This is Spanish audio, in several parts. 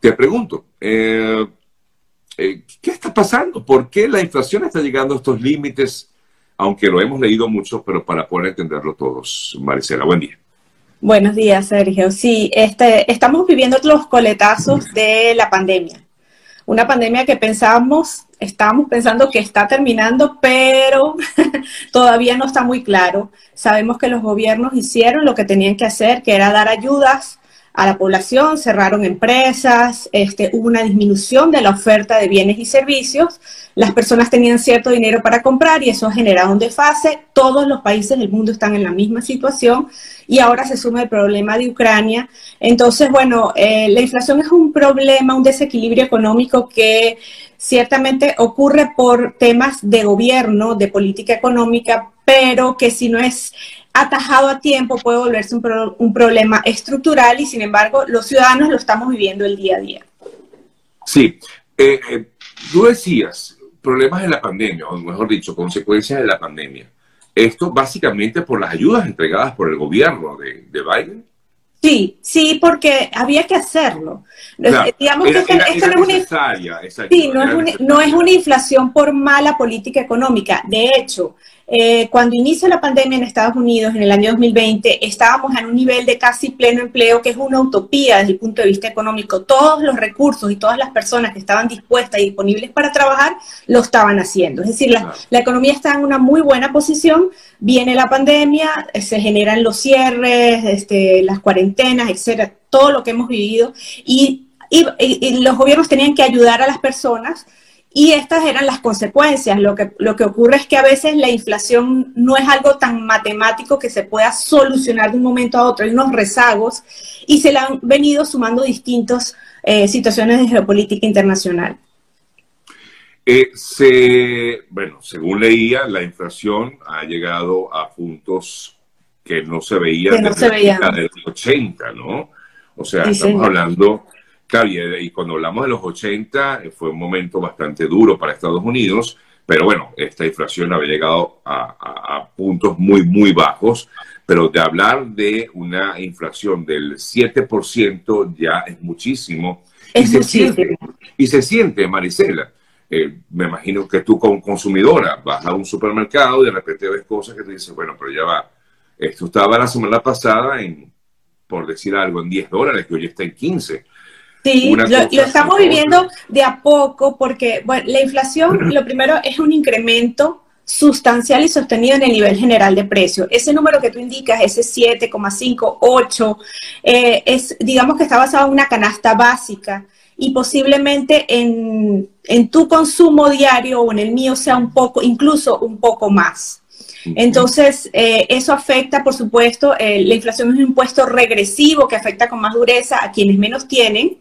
te pregunto, eh, eh, ¿qué está pasando? ¿Por qué la inflación está llegando a estos límites? Aunque lo hemos leído mucho, pero para poder entenderlo todos. Maricela, buen día. Buenos días, Sergio. Sí, este, estamos viviendo los coletazos de la pandemia. Una pandemia que pensábamos, estábamos pensando que está terminando, pero todavía no está muy claro. Sabemos que los gobiernos hicieron lo que tenían que hacer, que era dar ayudas a la población, cerraron empresas, este, hubo una disminución de la oferta de bienes y servicios, las personas tenían cierto dinero para comprar y eso ha generado un desfase. Todos los países del mundo están en la misma situación y ahora se suma el problema de Ucrania. Entonces, bueno, eh, la inflación es un problema, un desequilibrio económico que ciertamente ocurre por temas de gobierno, de política económica, pero que si no es atajado a tiempo puede volverse un, problema estructural y sin embargo los ciudadanos lo estamos viviendo el día a día. Sí, eh, eh, tú decías problemas de la pandemia, o mejor dicho, consecuencias de la pandemia. Esto básicamente por las ayudas entregadas por el gobierno de, Biden. Sí, sí, porque había que hacerlo. Digamos que esto, no, es una, sí, no es una inflación por mala política económica. De hecho, eh, cuando inició la pandemia en Estados Unidos en el año 2020, estábamos en un nivel de casi pleno empleo, que es una utopía desde el punto de vista económico. Todos los recursos y todas las personas que estaban dispuestas y disponibles para trabajar lo estaban haciendo. Es decir, la, economía está en una muy buena posición. Viene la pandemia, eh, se generan los cierres, este, las cuarentenas, etcétera, todo lo que hemos vivido y los gobiernos tenían que ayudar a las personas y estas eran las consecuencias. Lo que, lo que ocurre es que a veces la inflación no es algo tan matemático que se pueda solucionar de un momento a otro. Hay unos rezagos y se le han venido sumando distintas eh, situaciones de geopolítica internacional. Eh, se, bueno, según leía, la inflación ha llegado a puntos que no se veían desde la década 80, ¿no? O sea, estamos hablando Claro, y, cuando hablamos de los 80 eh, fue un momento bastante duro para Estados Unidos, pero bueno, esta inflación había llegado a, puntos muy, muy bajos, pero de hablar de una inflación del 7% ya es muchísimo. y, se siente, y se siente, Marisela. Eh, me imagino que tú como consumidora vas a un supermercado y de repente ves cosas que te dices, bueno, pero ya va, esto estaba la semana pasada en, por decir algo, en 10 dólares, que hoy está en 15. Sí, lo, estamos viviendo de a poco porque bueno, la inflación, lo primero es un incremento sustancial y sostenido en el nivel general de precio. Ese número que tú indicas, ese 7,5, 8, eh, es, digamos que está basado en una canasta básica y posiblemente en, en tu consumo diario o en el mío sea un poco, incluso un poco más. Entonces, eh, eso afecta, por supuesto, eh, la inflación es un impuesto regresivo que afecta con más dureza a quienes menos tienen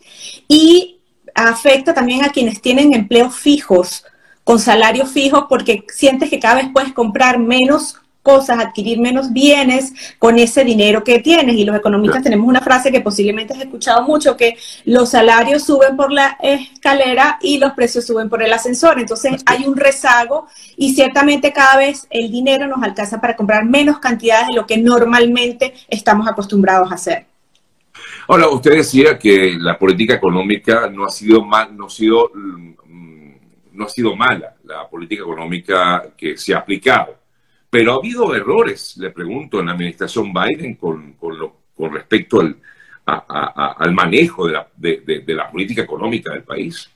y afecta también a quienes tienen empleos fijos, con salarios fijos, porque sientes que cada vez puedes comprar menos cosas, adquirir menos bienes con ese dinero que tienes. Y los economistas tenemos una frase que posiblemente has escuchado mucho, que los salarios suben por la escalera y los precios suben por el ascensor. Entonces hay un rezago y ciertamente cada vez el dinero nos alcanza para comprar menos cantidades de lo que normalmente estamos acostumbrados a hacer. Ahora, usted decía que la política económica no ha sido mal, no ha sido, mm, no ha sido mala, la política económica que se ha aplicado pero ha habido errores, le pregunto, en la administración Biden con, con, lo, con respecto al, al manejo de la, de la política económica del país.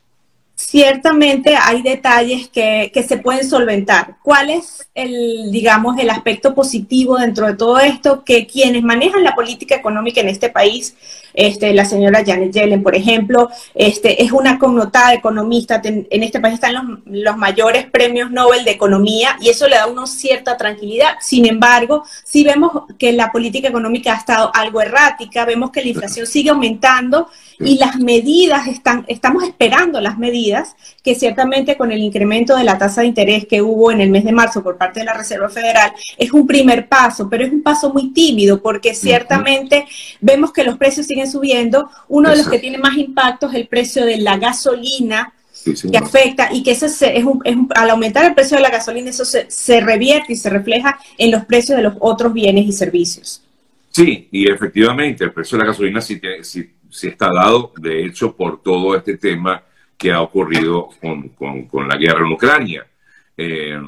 Ciertamente hay detalles que, que, se pueden solventar. ¿Cuál es el, digamos, el aspecto positivo dentro de todo esto? Que quienes manejan la política económica en este país este, la señora Janet Yellen, por ejemplo, este, es una connotada economista. En este país están los, mayores premios Nobel de Economía y eso le da a uno cierta tranquilidad. Sin embargo, si vemos que la política económica ha estado algo errática, vemos que la inflación sigue aumentando y las medidas están, estamos esperando las medidas que ciertamente con el incremento de la tasa de interés que hubo en el mes de marzo por parte de la Reserva Federal es un primer paso, pero es un paso muy tímido porque ciertamente vemos que los precios siguen subiendo. Uno de los que tiene más impacto es el precio de la gasolina, que afecta y que eso es al aumentar el precio de la gasolina, eso se, revierte y se refleja en los precios de los otros bienes y servicios. Sí, y efectivamente, el precio de la gasolina, si, sí está dado, de hecho, por todo este tema que ha ocurrido con, la guerra en Ucrania. Eh,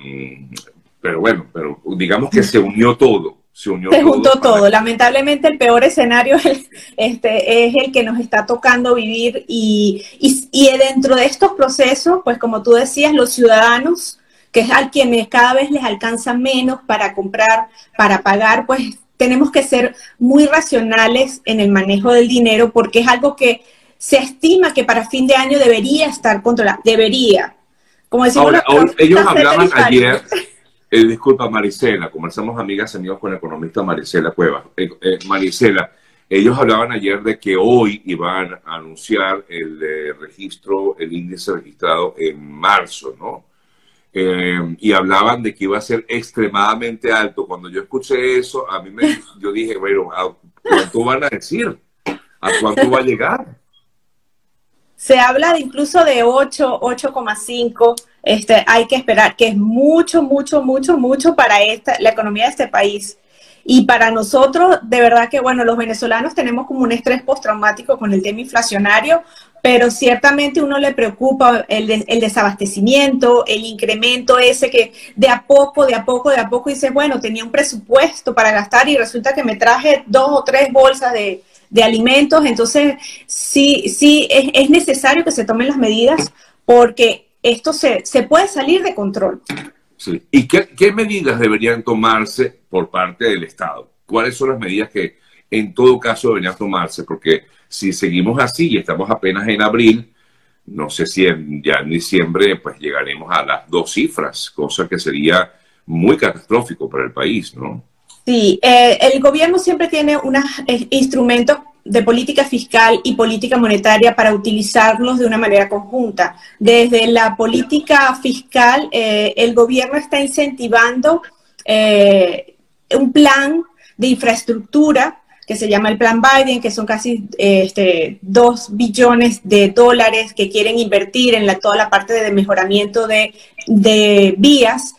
pero bueno, pero digamos que se unió todo. Se, unió se juntó todo. Lamentablemente el peor escenario es, este, es el que nos está tocando vivir y, y, dentro de estos procesos, pues como tú decías, los ciudadanos, que es al quienes cada vez les alcanza menos para comprar, para pagar, pues tenemos que ser muy racionales en el manejo del dinero porque es algo que se estima que para fin de año debería estar controlado, debería. Como decimos, ellos hablaban ayer, eh, disculpa Marisela, conversamos amigas, amigos con el economista Marisela Cuevas. Eh, eh, Marisela, ellos hablaban ayer de que hoy iban a anunciar el registro, el índice registrado en marzo, ¿no? y hablaban de que iba a ser extremadamente alto. Cuando yo escuché eso, a mí me, yo dije, bueno, ¿a cuánto van a decir? ¿A cuánto va a llegar? Se habla de incluso de 8, 8,5. Este, hay que esperar, que es mucho, mucho, mucho, mucho para esta, la economía de este país. Y para nosotros, de verdad que, bueno, los venezolanos tenemos como un estrés postraumático con el tema inflacionario, pero ciertamente uno le preocupa el, el, desabastecimiento, el incremento ese que de a poco, de a poco, de a poco dice, bueno, tenía un presupuesto para gastar y resulta que me traje dos o tres bolsas de, de alimentos. Entonces, sí, sí, es, necesario que se tomen las medidas porque esto se, puede salir de control. Sí. ¿Y qué, medidas deberían tomarse por parte del Estado? ¿Cuáles son las medidas que en todo caso deberían tomarse? Porque si seguimos así y estamos apenas en abril, no sé si ya en diciembre pues llegaremos a las dos cifras, cosa que sería muy catastrófico para el país, ¿no? Sí, eh, el gobierno siempre tiene unos eh, instrumentos de política fiscal y política monetaria para utilizarlos de una manera conjunta. Desde la política fiscal, eh, el gobierno está incentivando un plan de infraestructura que se llama el Plan Biden, que son casi este, dos billones de dólares que quieren invertir en la, toda la parte de mejoramiento de vías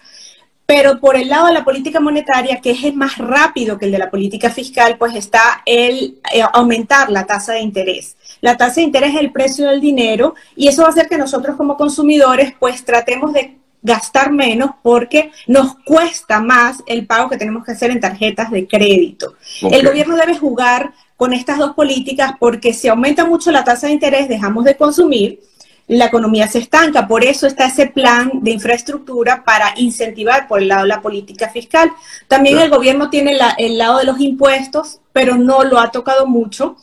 pero por el lado de la política monetaria, que es más rápido que el de la política fiscal, pues está el eh, aumentar la tasa de interés. La tasa de interés es el precio del dinero y eso va a hacer que nosotros como consumidores pues tratemos de gastar menos porque nos cuesta más el pago que tenemos que hacer en tarjetas de crédito. El gobierno debe jugar con estas dos políticas porque si aumenta mucho la tasa de interés dejamos de consumir la economía se estanca. Por eso está ese plan de infraestructura para incentivar por el lado de la política fiscal. También el gobierno tiene el lado de los impuestos, pero no lo ha tocado mucho.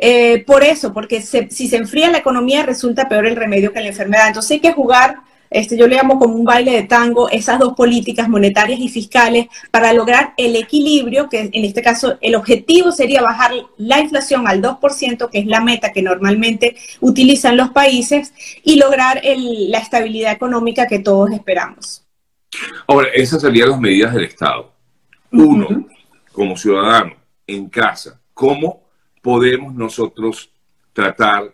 Eh, por eso, porque si se enfría la economía resulta peor el remedio que la enfermedad. Entonces hay que jugar este, yo le llamo como un baile de tango, esas dos políticas monetarias y fiscales para lograr el equilibrio, que en este caso el objetivo sería bajar la inflación al 2%, que es la meta que normalmente utilizan los países, y lograr la estabilidad económica que todos esperamos. Ahora, esas serían las medidas del Estado. Uno, como ciudadano, en casa, ¿cómo podemos nosotros tratar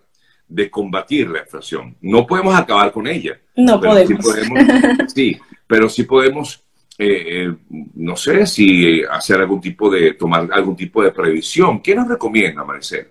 de combatir la inflación. No podemos acabar con ella. No podemos. Sí, pero sí podemos, eh, eh, no sé, si hacer algún tipo de, tomar algún tipo de previsión. ¿Qué nos recomienda, Maricela?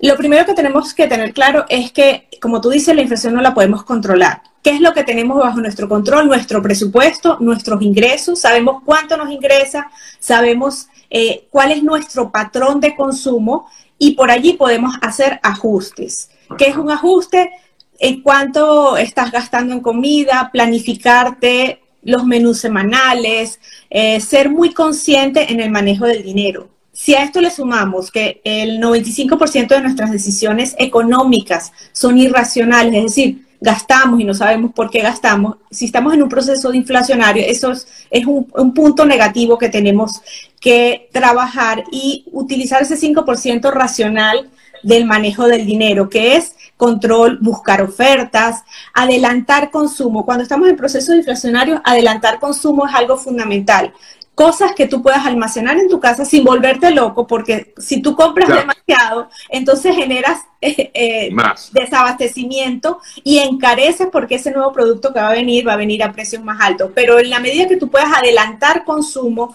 Lo primero que tenemos que tener claro es que, como tú dices, la inflación no la podemos controlar. ¿Qué es lo que tenemos bajo nuestro control? Nuestro presupuesto, nuestros ingresos, sabemos cuánto nos ingresa, sabemos eh, cuál es nuestro patrón de consumo y por allí podemos hacer ajustes. ¿Qué es un ajuste? En cuánto estás gastando en comida, planificarte los menús semanales, eh, ser muy consciente en el manejo del dinero. Si a esto le sumamos que el 95% de nuestras decisiones económicas son irracionales, es decir, gastamos y no sabemos por qué gastamos, si estamos en un proceso de inflacionario, eso es, un, un, punto negativo que tenemos que trabajar y utilizar ese 5% racional del manejo del dinero, que es control, buscar ofertas, adelantar consumo. Cuando estamos en proceso inflacionario, adelantar consumo es algo fundamental cosas que tú puedas almacenar en tu casa sin volverte loco, porque si tú compras demasiado, entonces generas eh, eh, desabastecimiento y encareces porque ese nuevo producto que va a venir va a venir a precios más altos. Pero en la medida que tú puedas adelantar consumo,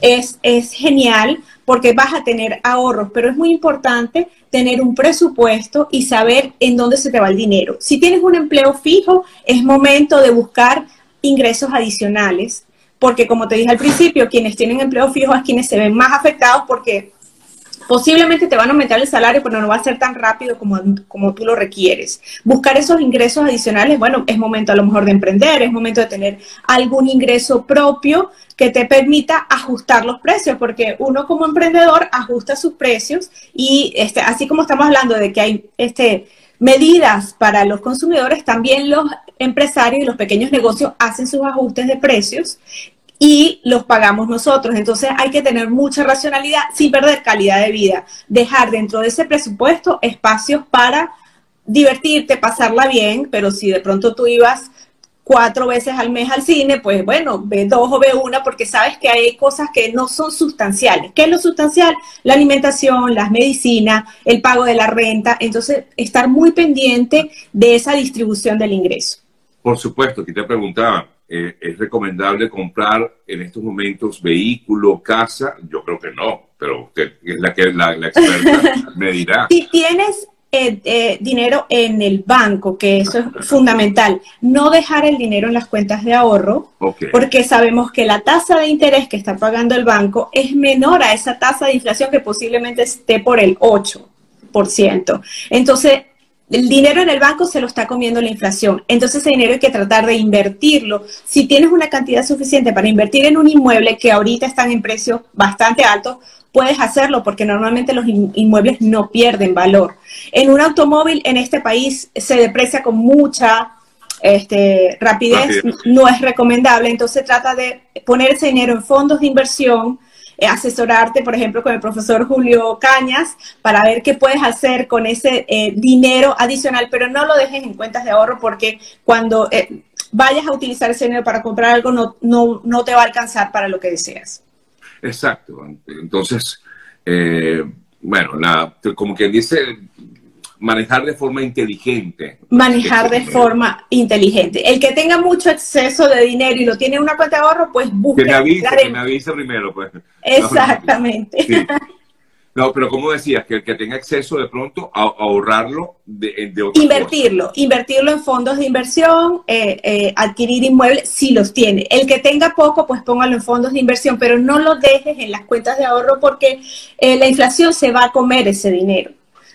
es, es genial porque vas a tener ahorros, pero es muy importante tener un presupuesto y saber en dónde se te va el dinero. Si tienes un empleo fijo, es momento de buscar ingresos adicionales, porque como te dije al principio, quienes tienen empleo fijo es quienes se ven más afectados porque Posiblemente te van a aumentar el salario, pero no va a ser tan rápido como, como tú lo requieres. Buscar esos ingresos adicionales, bueno, es momento a lo mejor de emprender, es momento de tener algún ingreso propio que te permita ajustar los precios, porque uno como emprendedor ajusta sus precios y este, así como estamos hablando de que hay este, medidas para los consumidores, también los empresarios y los pequeños negocios hacen sus ajustes de precios y los pagamos nosotros. Entonces hay que tener mucha racionalidad sin perder calidad de vida. Dejar dentro de ese presupuesto espacios para divertirte, pasarla bien, pero si de pronto tú ibas cuatro veces al mes al cine, pues bueno, ve dos o ve una porque sabes que hay cosas que no son sustanciales. ¿Qué es lo sustancial? La alimentación, las medicinas, el pago de la renta. Entonces, estar muy pendiente de esa distribución del ingreso. Por supuesto, aquí te preguntaba, eh, ¿es recomendable comprar en estos momentos vehículo, casa? Yo creo que no, pero usted es la que la, experta me dirá. Si tienes eh, eh, dinero en el banco, que eso es fundamental, no dejar el dinero en las cuentas de ahorro, porque sabemos que la tasa de interés que está pagando el banco es menor a esa tasa de inflación que posiblemente esté por el 8%. Entonces, el dinero en el banco se lo está comiendo la inflación. Entonces ese dinero hay que tratar de invertirlo. Si tienes una cantidad suficiente para invertir en un inmueble que ahorita están en precios bastante altos, puedes hacerlo porque normalmente los inmuebles no pierden valor. En un automóvil en este país se deprecia con mucha este, rapidez, no es recomendable. Entonces trata de poner ese dinero en fondos de inversión asesorarte, por ejemplo, con el profesor Julio Cañas para ver qué puedes hacer con ese eh, dinero adicional, pero no lo dejes en cuentas de ahorro porque cuando eh, vayas a utilizar ese dinero para comprar algo no, no, no, te va a alcanzar para lo que deseas. Exacto. Entonces, bueno, como quien dice, manejar de forma inteligente. Manejar de forma inteligente. El que tenga mucho exceso de dinero y lo tiene en una cuenta de ahorro, pues busque. Que me avise, que me avise primero, pues. Exactamente. No, pero como decías, que el que tenga exceso de pronto, a, ahorrarlo de, de Invertirlo, invertirlo en fondos de inversión, eh, eh, adquirir inmuebles, si los tiene. El que tenga poco, pues póngalo en fondos de inversión, pero no lo dejes en las cuentas de ahorro porque eh, la inflación se va a comer ese dinero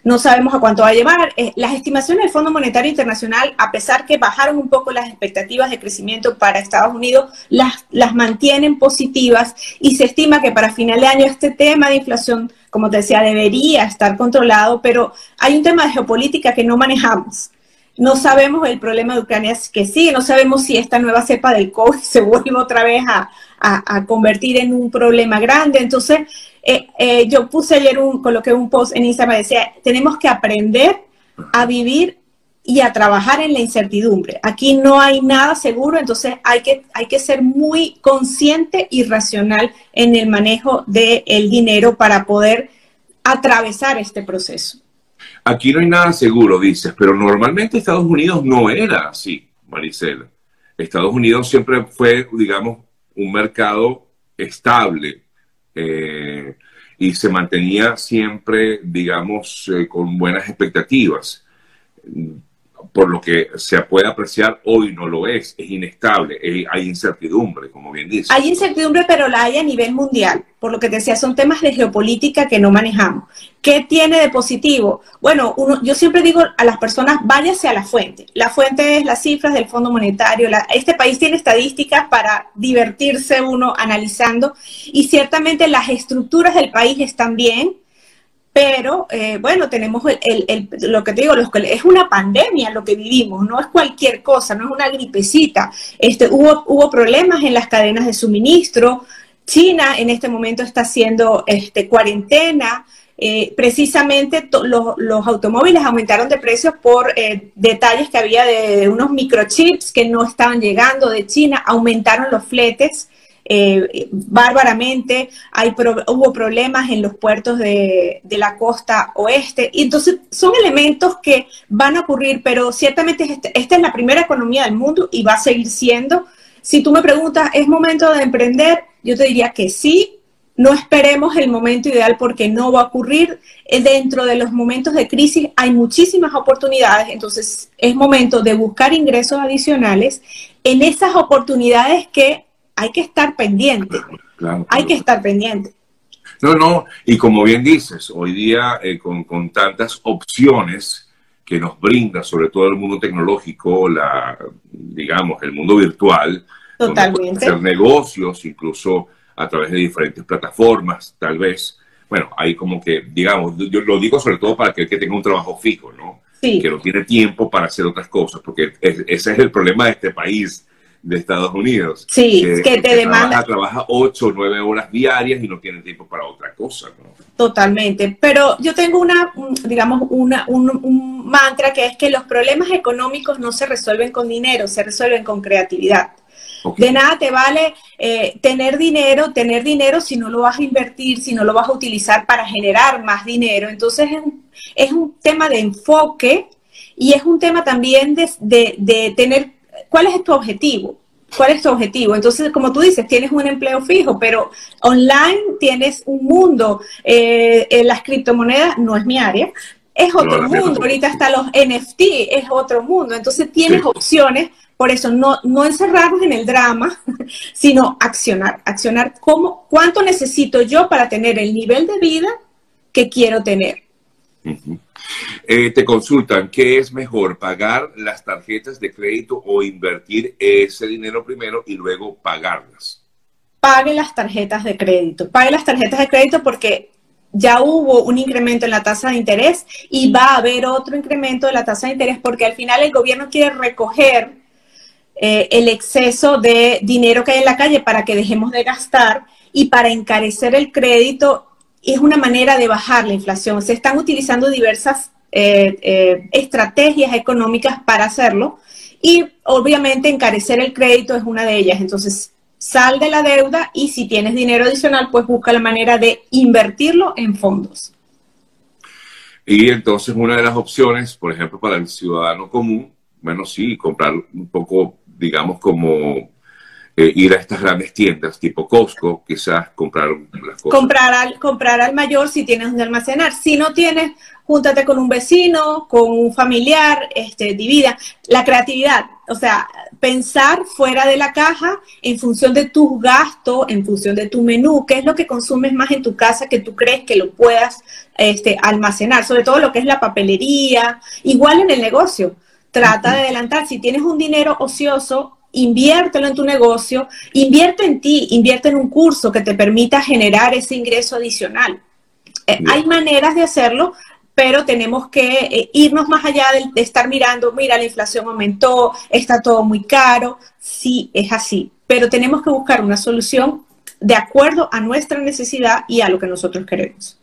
no sabemos a cuánto va a llevar. Eh, las estimaciones del Fondo Monetario Internacional, a pesar que bajaron un poco las expectativas de crecimiento para Estados Unidos, las, las mantienen positivas y se estima que para final de año este tema de inflación, como te decía, debería estar controlado, pero hay un tema de geopolítica que no manejamos. No sabemos el problema de Ucrania que sigue, no sabemos si esta nueva cepa del COVID se vuelve otra vez a, a convertir en un problema grande. Entonces, eh, eh, yo puse ayer un, coloqué un post en Instagram, decía, tenemos que aprender a vivir y a trabajar en la incertidumbre. Aquí no hay nada seguro, entonces hay que, hay que ser muy consciente y racional en el manejo del dinero para poder atravesar este proceso. Aquí no hay nada seguro, dices, pero normalmente Estados Unidos no era así, Maricela. Estados Unidos siempre fue, digamos, un mercado estable, eh, y se mantenía siempre, digamos, eh, con buenas expectativas por lo que se puede apreciar, hoy no lo es, es inestable, hay incertidumbre, como bien dice. Hay incertidumbre, pero la hay a nivel mundial, por lo que te decía, son temas de geopolítica que no manejamos. ¿Qué tiene de positivo? Bueno, uno, yo siempre digo a las personas, váyase a la fuente. La fuente es las cifras del Fondo Monetario. este país tiene estadísticas para divertirse uno analizando y ciertamente las estructuras del país están bien pero eh, bueno, tenemos lo que te digo, es una pandemia lo que vivimos, no es cualquier cosa, no es una gripecita. Este, hubo, hubo problemas en las cadenas de suministro, China en este momento está haciendo este, cuarentena, eh, precisamente los, automóviles aumentaron de precios por eh, detalles que había de, unos microchips que no estaban llegando de China, aumentaron los fletes eh, bárbaramente, hay hubo problemas en los puertos de, la costa oeste, y entonces son elementos que van a ocurrir, pero ciertamente este, esta es la primera economía del mundo y va a seguir siendo. Si tú me preguntas, ¿es momento de emprender? Yo te diría que sí, no esperemos el momento ideal porque no va a ocurrir. Eh, dentro de los momentos de crisis hay muchísimas oportunidades, entonces es momento de buscar ingresos adicionales en esas oportunidades que hay que estar pendiente. hay que estar pendiente. No, no, y como bien dices, hoy día eh, con, con, tantas opciones que nos brinda, sobre todo el mundo tecnológico, la, digamos, el mundo virtual, Totalmente. hacer negocios, incluso a través de diferentes plataformas, tal vez. Bueno, hay como que, digamos, yo lo digo sobre todo para aquel que tenga un trabajo fijo, ¿no? Sí. Que no tiene tiempo para hacer otras cosas, porque ese es el problema de este país, de Estados Unidos. Sí, que, te demanda. Trabaja, ocho o nueve horas diarias y no tiene tiempo para otra cosa, ¿no? Totalmente. Pero yo tengo una, digamos, una, un mantra que es que los problemas económicos no se resuelven con dinero, se resuelven con creatividad. De nada te vale eh, tener dinero, tener dinero si no lo vas a invertir, si no lo vas a utilizar para generar más dinero. Entonces es un, es un tema de enfoque y es un tema también de, de, tener, ¿cuál es tu objetivo? ¿Cuál es tu objetivo? Entonces, como tú dices, tienes un empleo fijo, pero online tienes un mundo. Eh, en las criptomonedas no es mi área, es otro mundo. Ahorita hasta los NFT es otro mundo. Entonces tienes opciones por eso, no, no encerrarnos en el drama, sino accionar, accionar cómo, cuánto necesito yo para tener el nivel de vida que quiero tener. Eh, te consultan, ¿qué es mejor, pagar las tarjetas de crédito o invertir ese dinero primero y luego pagarlas? Pague las tarjetas de crédito, pague las tarjetas de crédito porque ya hubo un incremento en la tasa de interés y va a haber otro incremento de la tasa de interés porque al final el gobierno quiere recoger eh, el exceso de dinero que hay en la calle para que dejemos de gastar y para encarecer el crédito es una manera de bajar la inflación. Se están utilizando diversas eh, eh, estrategias económicas para hacerlo y obviamente encarecer el crédito es una de ellas. Entonces, sal de la deuda y si tienes dinero adicional, pues busca la manera de invertirlo en fondos. Y entonces una de las opciones, por ejemplo, para el ciudadano común, bueno, sí, comprar un poco digamos, como eh, ir a estas grandes tiendas tipo Costco, quizás comprar las cosas. Comprar al, comprar al mayor si tienes donde almacenar. Si no tienes, júntate con un vecino, con un familiar, este, divida. La creatividad, o sea, pensar fuera de la caja en función de tus gastos, en función de tu menú, qué es lo que consumes más en tu casa que tú crees que lo puedas este, almacenar, sobre todo lo que es la papelería, igual en el negocio Trata de adelantar. Si tienes un dinero ocioso, inviértelo en tu negocio, invierte en ti, invierte en un curso que te permita generar ese ingreso adicional. Eh, hay maneras de hacerlo, pero tenemos que eh, irnos más allá de, estar mirando, mira, la inflación aumentó, está todo muy caro. Sí, es así, pero tenemos que buscar una solución de acuerdo a nuestra necesidad y a lo que nosotros queremos.